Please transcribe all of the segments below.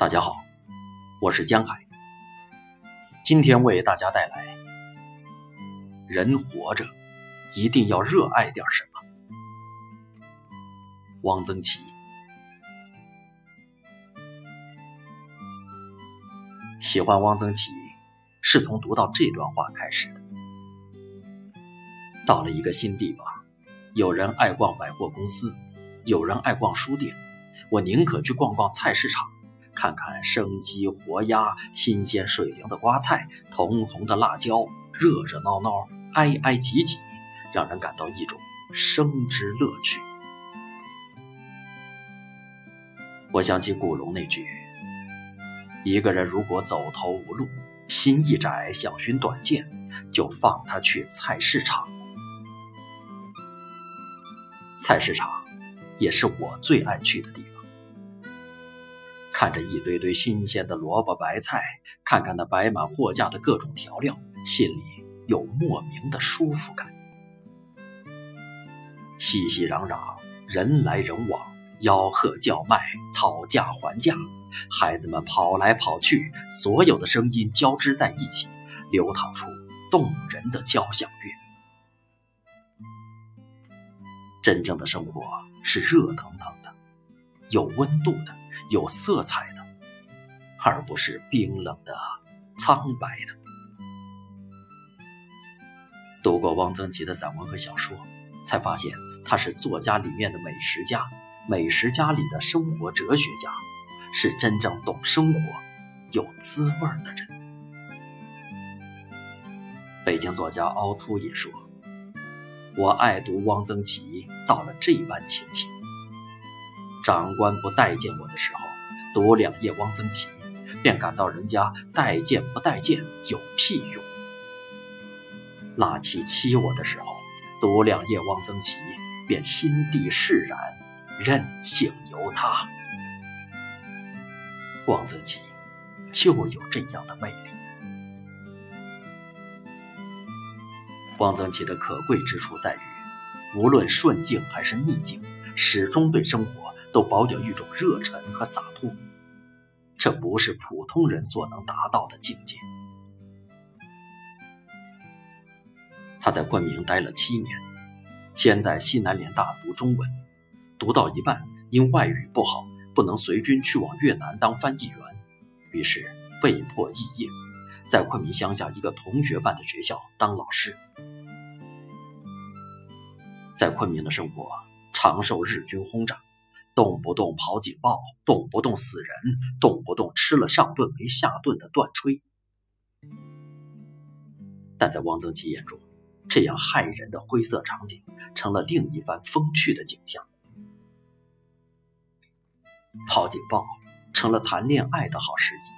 大家好，我是江海。今天为大家带来：人活着一定要热爱点什么。汪曾祺喜欢汪曾祺，是从读到这段话开始的。到了一个新地方，有人爱逛百货公司，有人爱逛书店，我宁可去逛逛菜市场。看看生鸡活鸭、新鲜水灵的瓜菜、通红的辣椒，热热闹闹、挨挨挤挤，让人感到一种生之乐趣。我想起古龙那句：“一个人如果走投无路，心一窄，想寻短见，就放他去菜市场。”菜市场也是我最爱去的地方。看着一堆堆新鲜的萝卜白菜，看看那摆满货架的各种调料，心里有莫名的舒服感。熙熙攘攘，人来人往，吆喝叫卖，讨价还价，孩子们跑来跑去，所有的声音交织在一起，流淌出动人的交响乐。真正的生活是热腾腾的，有温度的。有色彩的，而不是冰冷的、苍白的。读过汪曾祺的散文和小说，才发现他是作家里面的美食家，美食家里的生活哲学家，是真正懂生活、有滋味的人。北京作家凹凸也说：“我爱读汪曾祺，到了这般情形。”长官不待见我的时候，读两页汪曾祺，便感到人家待见不待见有屁用；拉气欺我的时候，读两页汪曾祺，便心地释然，任性由他。汪曾祺就有这样的魅力。汪曾祺的可贵之处在于，无论顺境还是逆境，始终对生活。都保有一种热忱和洒脱，这不是普通人所能达到的境界。他在昆明待了七年，先在西南联大读中文，读到一半，因外语不好，不能随军去往越南当翻译员，于是被迫肄业，在昆明乡下一个同学办的学校当老师。在昆明的生活常受日军轰炸。动不动跑警报，动不动死人，动不动吃了上顿没下顿的断炊。但在汪曾祺眼中，这样骇人的灰色场景成了另一番风趣的景象。跑警报成了谈恋爱的好时机，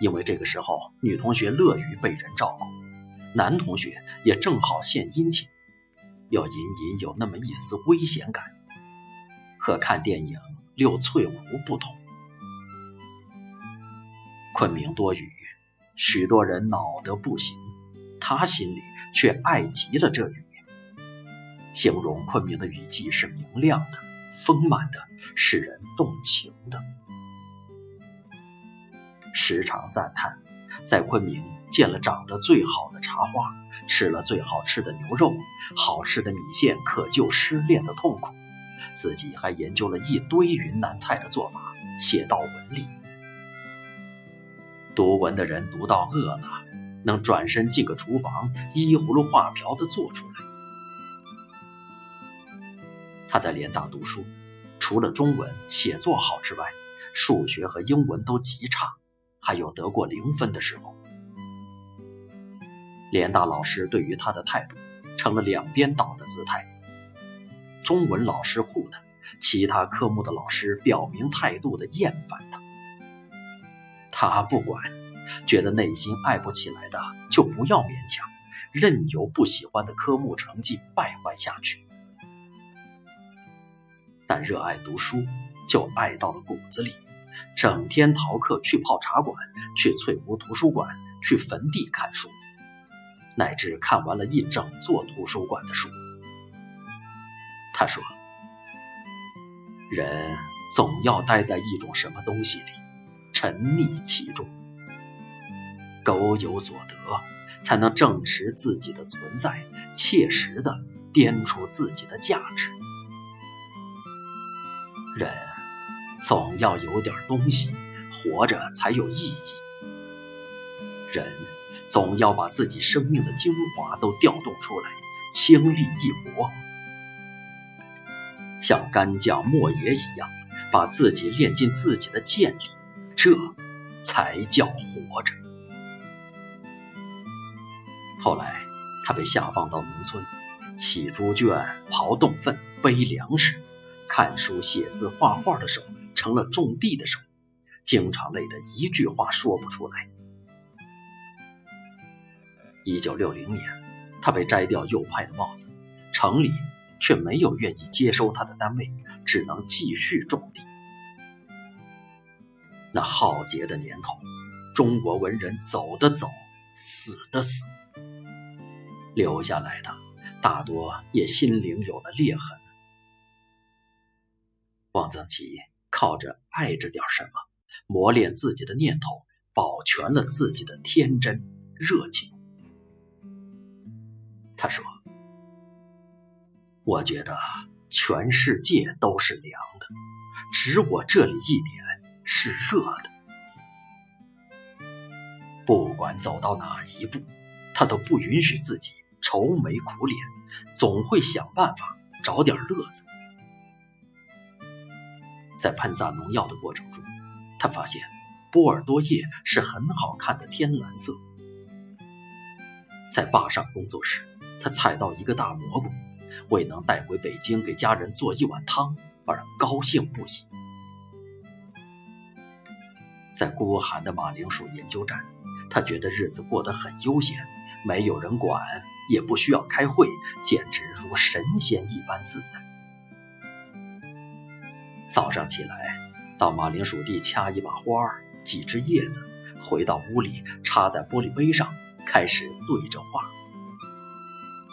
因为这个时候女同学乐于被人照顾，男同学也正好献殷勤，又隐隐有那么一丝危险感。和看电影《六翠湖》不同，昆明多雨，许多人恼得不行，他心里却爱极了这雨。形容昆明的雨季是明亮的、丰满的，使人动情的。时常赞叹，在昆明见了长得最好的茶花，吃了最好吃的牛肉，好吃的米线可救失恋的痛苦。自己还研究了一堆云南菜的做法，写到文里。读文的人读到饿了，能转身进个厨房，依葫芦画瓢的做出来。他在联大读书，除了中文写作好之外，数学和英文都极差，还有得过零分的时候。联大老师对于他的态度，成了两边倒的姿态。中文老师护他，其他科目的老师表明态度的厌烦他。他不管，觉得内心爱不起来的就不要勉强，任由不喜欢的科目成绩败坏下去。但热爱读书，就爱到了骨子里，整天逃课去泡茶馆，去翠湖图书馆，去坟地看书，乃至看完了一整座图书馆的书。他说：“人总要待在一种什么东西里，沉溺其中。苟有所得，才能证实自己的存在，切实的掂出自己的价值。人总要有点东西，活着才有意义。人总要把自己生命的精华都调动出来，倾力一搏，像干将莫邪一样，把自己练进自己的剑里，这才叫活着。后来，他被下放到农村，起猪圈、刨洞粪、背粮食，看书、写字、画画的手成了种地的手，经常累得一句话说不出来。一九六零年，他被摘掉右派的帽子，城里却没有愿意接收他的单位，只能继续种地。那浩劫的年头，中国文人走的走，死的死。留下来的大多也心灵有了裂痕。汪曾祺靠着爱着点什么，磨练自己的念头，保全了自己的天真热情。他说：“我觉得全世界都是凉的，只我这里一点是热的。不管走到哪一步，他都不允许自己。”愁眉苦脸，总会想办法找点乐子。在喷洒农药的过程中，他发现波尔多叶是很好看的天蓝色。在坝上工作时，他采到一个大蘑菇，为能带回北京给家人做一碗汤而高兴不已。在孤寒的马铃薯研究站，他觉得日子过得很悠闲，没有人管。也不需要开会，简直如神仙一般自在。早上起来，到马铃薯地掐一把花、几枝叶子，回到屋里插在玻璃杯上，开始对着画。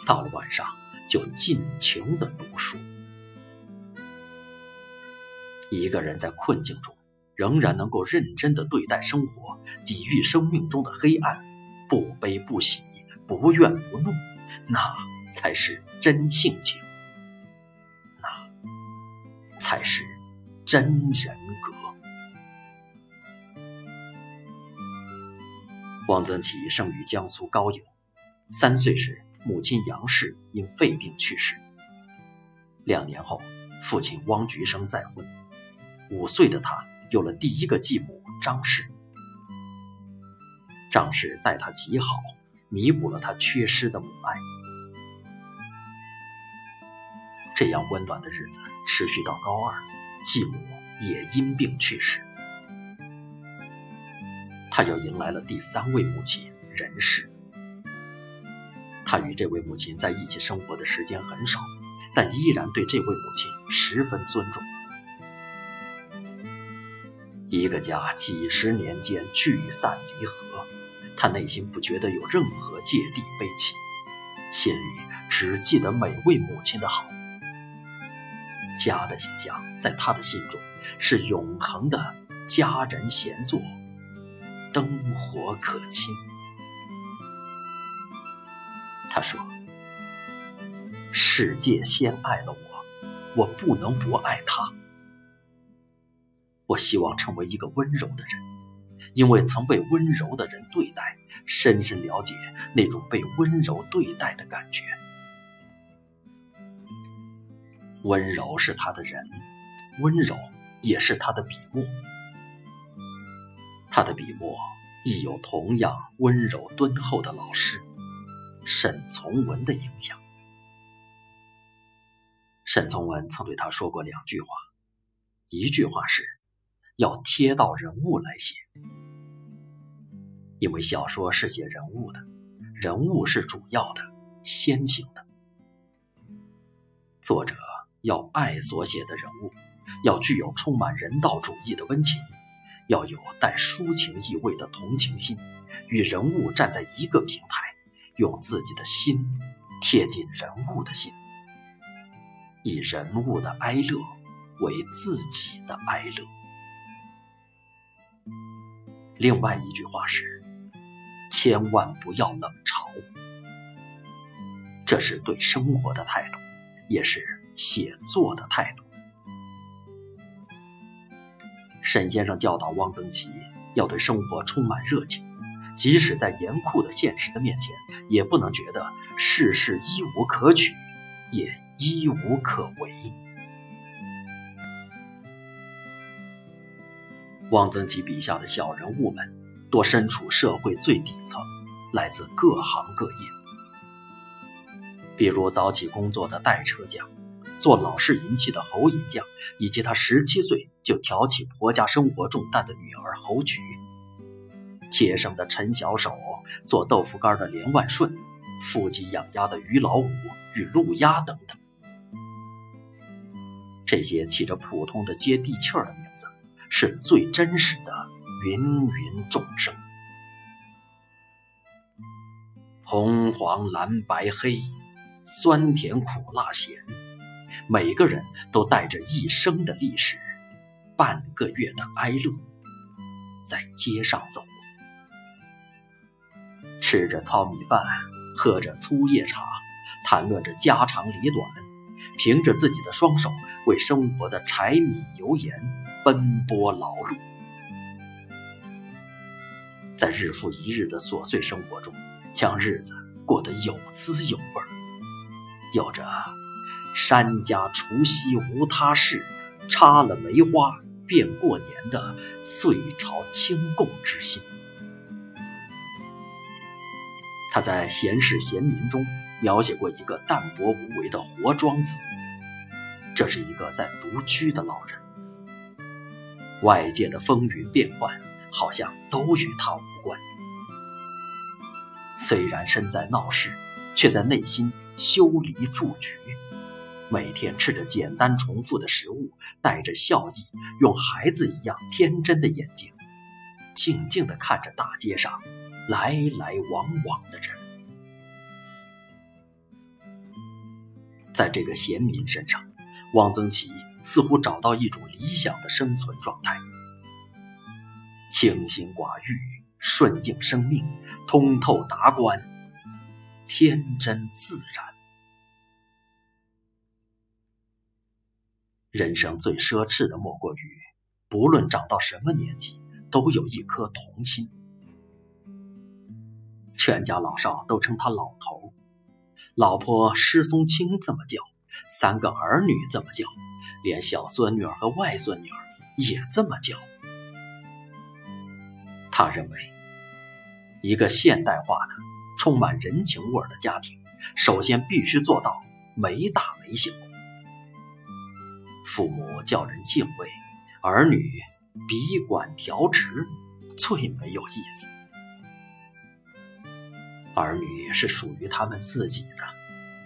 到了晚上，就尽情的读书。一个人在困境中，仍然能够认真的对待生活，抵御生命中的黑暗，不悲不喜。不怨不怒，那才是真性情，那才是真人格。汪曾祺生于江苏高邮，三岁时母亲杨氏因肺病去世。两年后，父亲汪菊生再婚，五岁的他有了第一个继母张氏。张氏待他极好。弥补了他缺失的母爱。这样温暖的日子持续到高二，继母也因病去世，他又迎来了第三位母亲任氏。他与这位母亲在一起生活的时间很少，但依然对这位母亲十分尊重。一个家几十年间聚散离合。他内心不觉得有任何芥蒂悲戚，心里只记得每位母亲的好。家的形象在他的心中是永恒的家人闲坐，灯火可亲。他说：“世界先爱了我，我不能不爱他。我希望成为一个温柔的人。”因为曾被温柔的人对待，深深了解那种被温柔对待的感觉。温柔是他的人，温柔也是他的笔墨。他的笔墨亦有同样温柔敦厚的老师沈从文的影响。沈从文曾对他说过两句话，一句话是。要贴到人物来写，因为小说是写人物的，人物是主要的、先行的。作者要爱所写的人物，要具有充满人道主义的温情，要有带抒情意味的同情心，与人物站在一个平台，用自己的心贴近人物的心，以人物的哀乐为自己的哀乐。另外一句话是：千万不要冷嘲。这是对生活的态度，也是写作的态度。沈先生教导汪曾祺要对生活充满热情，即使在严酷的现实的面前，也不能觉得世事一无可取，也一无可为。汪曾祺笔下的小人物们，多身处社会最底层，来自各行各业。比如早起工作的代车匠。做老式银器的侯银匠，以及他十七岁就挑起婆家生活重担的女儿侯菊；街上的陈小手，做豆腐干的连万顺，富集养鸭的于老五与陆鸭等等。这些起着普通的接地气儿的名字，是最真实的芸芸众生。红黄蓝白黑，酸甜苦辣咸。每个人都带着一生的历史，半个月的哀乐，在街上走，吃着糙米饭，喝着粗叶茶，谈论着家长里短，凭着自己的双手为生活的柴米油盐奔波劳碌，在日复一日的琐碎生活中，将日子过得有滋有味儿，有着。山家除夕无他事，插了梅花便过年的岁朝清供之心。他在《闲事闲民》中描写过一个淡泊无为的活庄子，这是一个在独居的老人，外界的风云变幻好像都与他无关。虽然身在闹市，却在内心修篱筑局。每天吃着简单重复的食物，带着笑意，用孩子一样天真的眼睛，静静地看着大街上来来往往的人。在这个贤民身上，汪曾祺似乎找到一种理想的生存状态：清心寡欲，顺应生命，通透达观，天真自然。人生最奢侈的莫过于，不论长到什么年纪，都有一颗童心。全家老少都称他老头，老婆施松青这么叫，三个儿女这么叫，连小孙女儿和外孙女儿也这么叫。他认为，一个现代化的、充满人情味的家庭，首先必须做到没大没小。父母叫人敬畏，儿女笔管调直，最没有意思。儿女是属于他们自己的，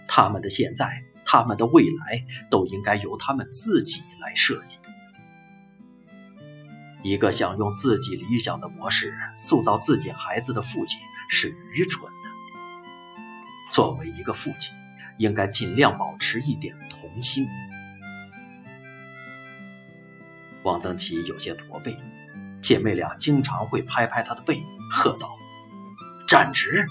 他们的现在、他们的未来，都应该由他们自己来设计。一个想用自己理想的模式塑造自己孩子的父亲是愚蠢的。作为一个父亲，应该尽量保持一点童心。汪曾祺有些驼背，姐妹俩经常会拍拍他的背，喝道：“站直！”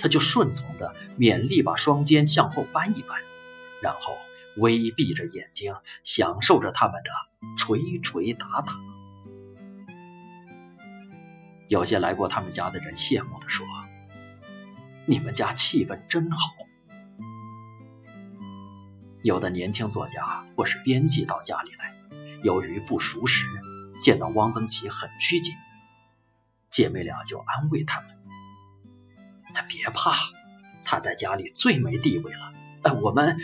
他就顺从的勉力把双肩向后扳一扳，然后微闭着眼睛，享受着他们的捶捶打打。有些来过他们家的人羡慕的说：“你们家气氛真好。”有的年轻作家或是编辑到家里来。由于不熟识，见到汪曾祺很拘谨，姐妹俩就安慰他们：“那别怕，他在家里最没地位了，呃，我们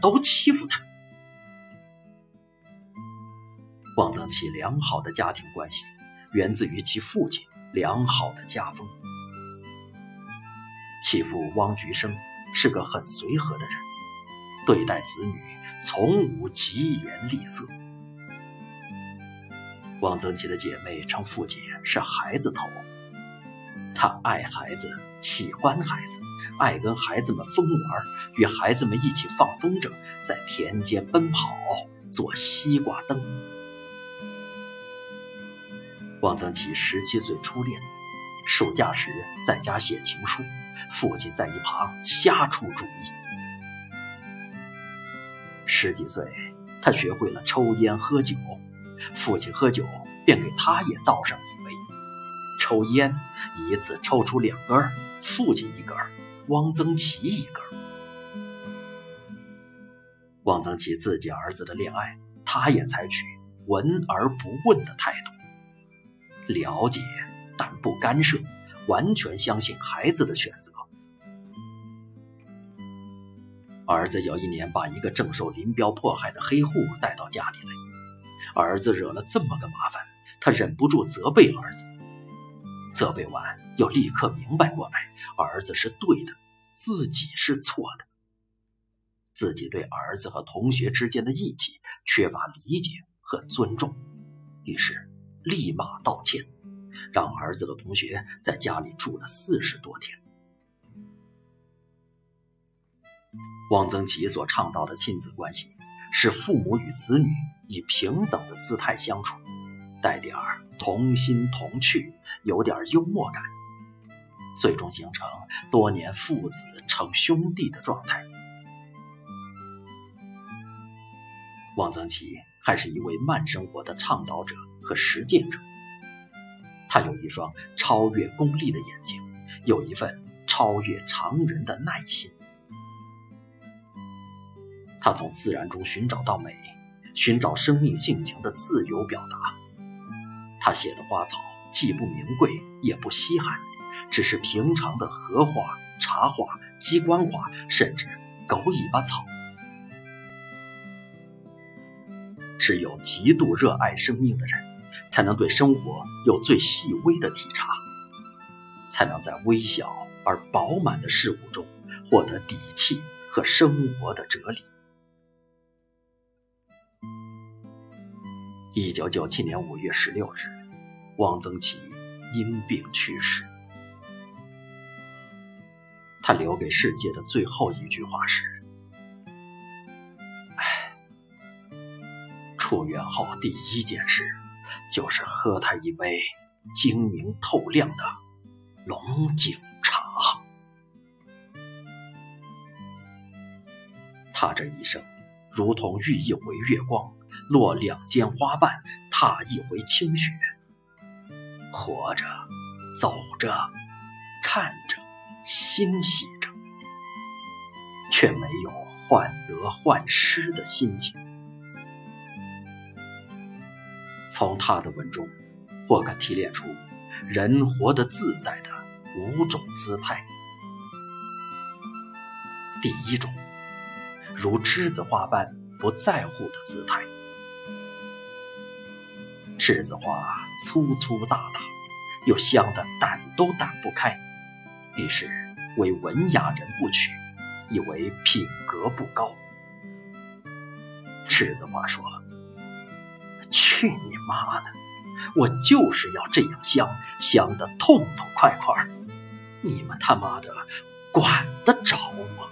都欺负他。”汪曾祺良好的家庭关系，源自于其父亲良好的家风。其父汪菊生是个很随和的人，对待子女从无疾言厉色。汪曾祺的姐妹称父亲是孩子头，他爱孩子，喜欢孩子，爱跟孩子们疯玩，与孩子们一起放风筝，在田间奔跑，做西瓜灯。汪曾祺十七岁初恋，暑假时在家写情书，父亲在一旁瞎出主意。十几岁，他学会了抽烟喝酒，父亲喝酒便给他也倒上一杯。抽烟一次抽出两根，父亲一根，汪曾祺一根。汪曾祺自己儿子的恋爱，他也采取闻而不问的态度，了解但不干涉，完全相信孩子的选择。儿子有一年把一个正受林彪迫害的黑户带到家里来，儿子惹了这么个麻烦，他忍不住责备儿子，责备完又立刻明白过来，儿子是对的，自己是错的。自己对儿子和同学之间的义气缺乏理解和尊重，于是立马道歉，让儿子和同学在家里住了四十多天。汪曾祺所倡导的亲子关系，是父母与子女以平等的姿态相处，带点儿童心童趣，有点幽默感，最终形成多年父子成兄弟的状态。汪曾祺还是一位慢生活的倡导者和实践者。他有一双超越功利的眼睛，有一份超越常人的耐心。他从自然中寻找到美，寻找生命性情的自由表达。他写的花草既不名贵也不稀罕，只是平常的荷花、茶花、鸡冠花，甚至狗尾巴草。只有极度热爱生命的人，才能对生活有最细微的体察，才能在微小而饱满的事物中获得底气和生活的哲理。一九九七年五月十六日，汪曾祺因病去世。他留给世界的最后一句话是。出院后第一件事，就是喝他一杯晶明透亮的龙井茶。他这一生，如同遇一回月光，落两间花瓣，踏一回清雪。活着，走着，看着，欣喜着，却没有患得患失的心情。从他的文中，我可提炼出人活得自在的五种姿态。第一种，如栀子花般不在乎的姿态。栀子花粗粗大大，又香得掸都掸不开，于是为文雅人不取，以为品格不高。栀子花说。去你妈的！我就是要这样香，香的痛痛快快。你们他妈的管得着吗？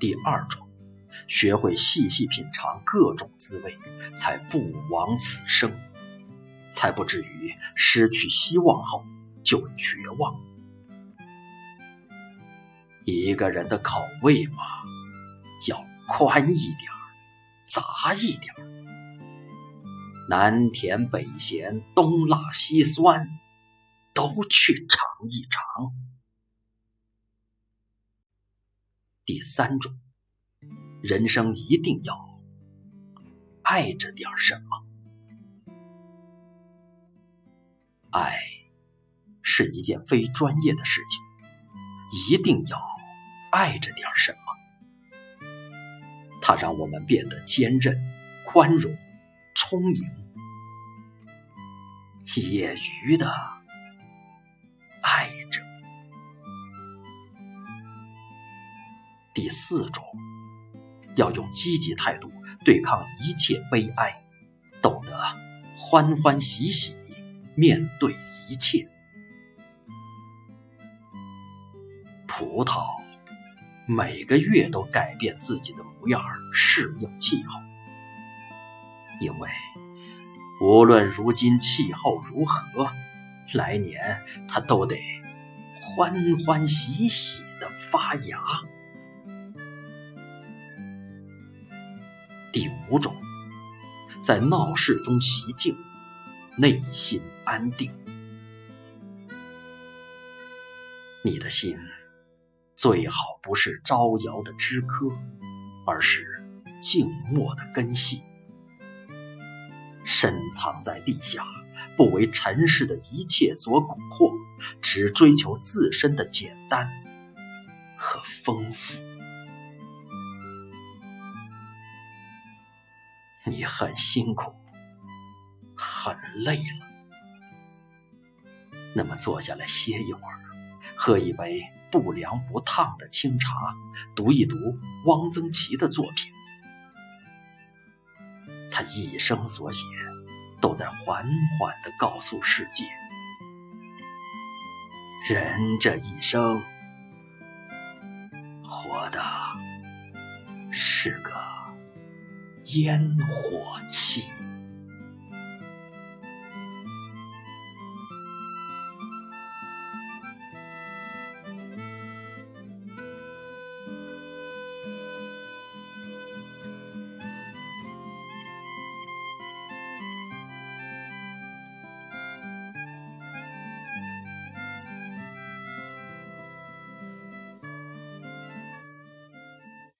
第二种，学会细细品尝各种滋味，才不枉此生，才不至于失去希望后就绝望。一个人的口味嘛，要宽一点儿。杂一点儿南甜北咸，东辣西酸，都去尝一尝。第三种，人生一定要爱着点什么。爱是一件非专业的事情，一定要爱着点什么。它让我们变得坚韧、宽容、充盈，业余的爱着。第四种，要用积极态度对抗一切悲哀，懂得欢欢喜喜面对一切。葡萄。每个月都改变自己的模样，适应气候，因为无论如今气候如何，来年它都得欢欢喜喜的发芽。五种，在闹市中习静，内心安定。你的心最好不是招摇的枝柯，而是静默的根系。深藏在地下，不为尘世的一切所蛊惑，只追求自身的简单和丰富。你很辛苦，很累了，那么坐下来歇一会儿，喝一杯不凉不烫的清茶，读一读汪曾祺的作品。他一生所写，都在缓缓地告诉世界：人这一生，烟火气。